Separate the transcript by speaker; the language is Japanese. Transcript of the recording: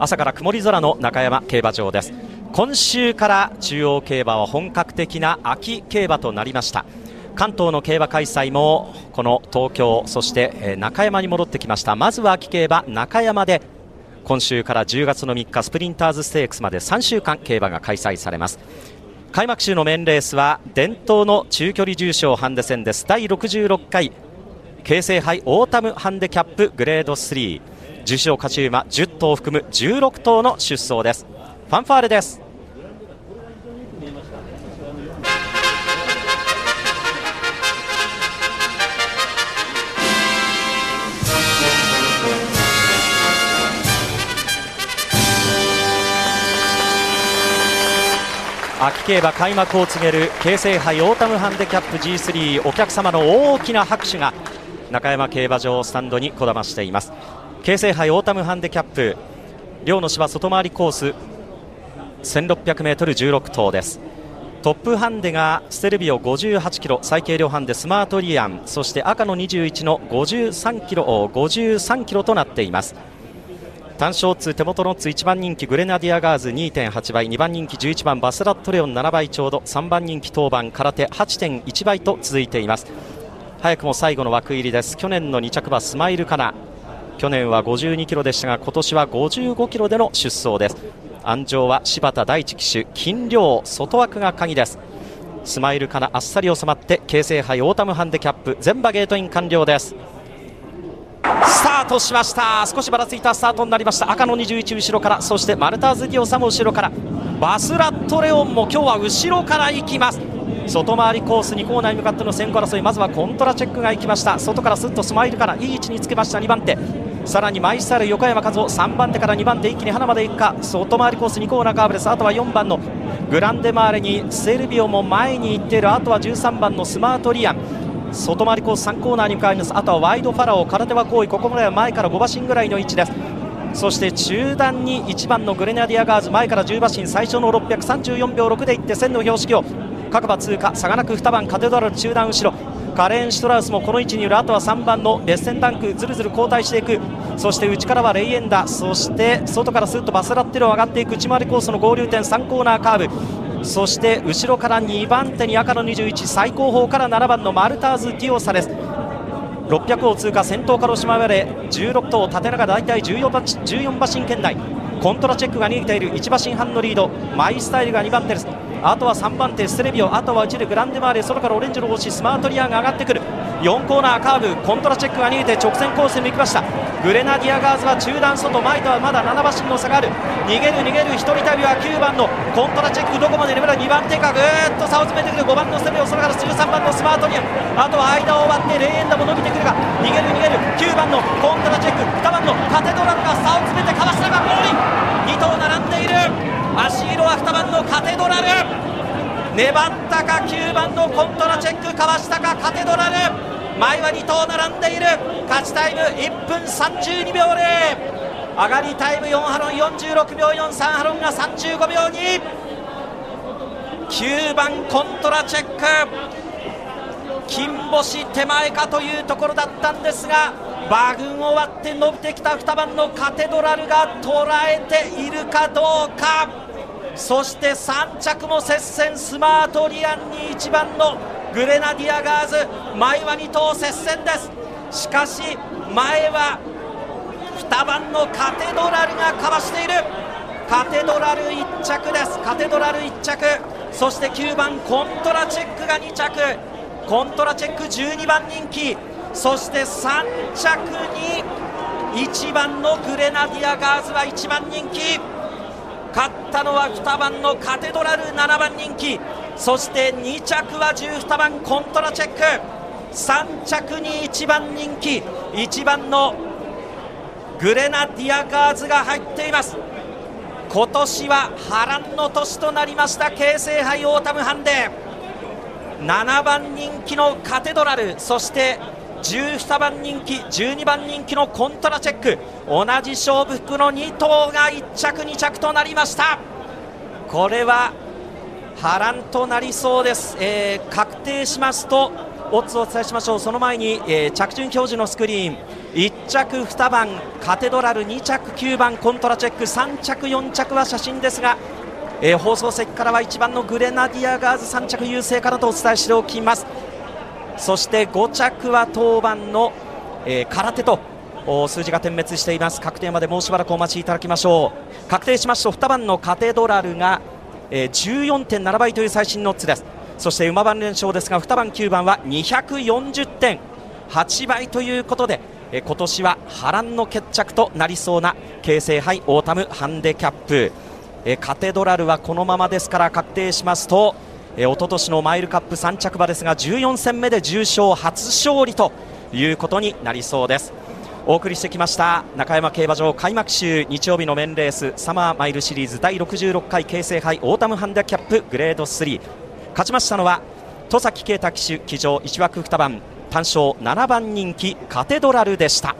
Speaker 1: 朝から曇り空の中山競馬場です。今週から中央競馬は本格的な秋競馬となりました。関東の競馬開催もこの東京そして中山に戻ってきました。まずは秋競馬中山で今週から10月の3日スプリンターズステークスまで3週間競馬が開催されます。開幕週のメインレースは伝統の中距離重賞ハンデ戦です。第66回京成杯オータムハンデキャップグレード3重賞勝ち馬10頭を含む16頭の出走です。ファンファーレです。秋競馬開幕を告げる京成杯オータムハンデキャップ G3 お客様の大きな拍手が中山競馬場スタンドにこだましています。京成杯オータムハンデキャップ良の芝外回りコース 1600m16 頭です。トップハンデがステルビオ58キロ最軽量ハンデスマートリアンそしてアカノニジュウイチの53キロ53キロとなっています。単勝通手元のツ1番人気グレナディアガーズ2.8倍2番人気11番バスラットレオン7倍ちょうど3番人気10番カラテ8.1倍と続いています。早くも最後の枠入りです。去年の2着馬スマイルカナ。去年は52キロでしたが今年は55キロでの出走です。鞍上は柴田大知騎手斤量外枠が鍵です。スマイルカナあっさり収まって京成杯オータムハンデキャップ全馬ゲートイン完了です。スタートしました。少しばらついた。スタートになりました。アカノニジュウイチ後ろからそしてマルターズディオサも後ろから。バスラットレオンも今日は後ろから行きます。外回りコース2コーナーに向かっての先行争い。まずはコントラチェックが行きました。外からすっとスマイルからいい位置につけました。2番手さらにマイスタイル横山和夫3番手から2番手一気に花まで行くか。外回りコース2コーナーカーブです。あとは4番のグランデマーレにセルビオも前に行っている。あとは13番のスマートリアン。外回りコース3コーナーに向かいます。あとはワイドファラオ空手は行為ここまでは前から5馬身ぐらいの位置です。そして中段に1番のグレナディアガーズ。前から10馬身。最初の634秒6でいって1000の標識を各馬通過。差がなく2番カテドラル中段後ろ。カレン・シュトラウスもこの位置にいる。あとは3番のレッセンタンクずるずる後退していく。そして内からはレイエンダ。そして外からスッとバスラッテルを上がっていく内回りコースの合流点3コーナーカーブ。そして後ろから2番手に赤の21最後方から7番のマルターズ・ディオサです600を通過先頭から押し回れ。16頭縦長大体14馬 ,14 馬身圏内。コントラチェックが逃げている。1馬身半のリード。マイスタイルが2番手です。あとは3番手ステレビオ。あとは1でグランデマーレ。空からオレンジの帽子スマートリアが上がってくる。4コーナーカーブ。コントラチェックが逃げて直線コースに行きました。グレナディアガーズは中段外。前とはまだ7馬身の差がある。逃げる逃げる。1人旅は9番のコントラチェックどこまで粘る。2番手か。ぐーっと差を詰めてくる。5番のステレビオ。空から13番のスマートリア。ンあとは間を割ってレーンダも伸びてくるが逃げる逃げる。9番のコントラチェック2番のカテドラルが差を詰めてかわしたがゴール2頭並んでいる足色は2番のカテドラル粘ったか9番のコントラチェックかわしたかカテドラル。前は2頭並んでいる。勝ちタイム1分32秒0上がりタイム4ハロン46秒43ハロンが35秒29番コントラチェック。金星手前かというところだったんですが馬群を割って伸びてきた2番のカテドラルが捉えているかどうか。そして3着も接戦スマートリアンに1番のグレナディアガーズ前は2頭接戦です。しかし前は2番のカテドラルがかわしている。カテドラル1着です。カテドラル1着。そして9番コントラチェックが2着。コントラチェック12番人気。そして3着に1番のグレナディアガーズは1番人気。勝ったのは2番のカテドラル7番人気。そして2着は12番コントラチェック。3着に1番人気。1番のグレナディアガーズが入っています。今年は波乱の年となりました。京成杯オータムハンデ。7番人気のカテドラル。そして12番人気12番人気のコントラチェック。同じ勝負服の2頭が1着2着となりました。これは波乱となりそうです、えー、確定しますとオッズをお伝えしましょう。その前に、えー、着順表示のスクリーン。1着2番カテドラル。2着9番コントラチェック。3着4着は写真ですが、えー、放送席からは1番のグレナディアガーズ。3着優勢からとお伝えしておきます。そして5着は当番の、えー、空手と数字が点滅しています。確定までもうしばらくお待ちいただきましょう。確定しますと2番のカテドラルが、えー、14.7倍という最新のッツです。そして馬番連勝ですが2番9番は240.8倍ということでえ今年は波乱の決着となりそうな京成杯オータムハンデキャップ。えカテドラルはこのままですから確定しますとえ一昨年のマイルカップ3着馬ですが14戦目で重賞初勝利ということになりそうですお送りしてきました中山競馬場開幕週日曜日のメインレースサマーマイルシリーズ第66回京成杯オータムハンデキャップグレード3勝ちましたのは戸崎圭太騎手騎乗1枠2番単勝7番人気カテドラルでした。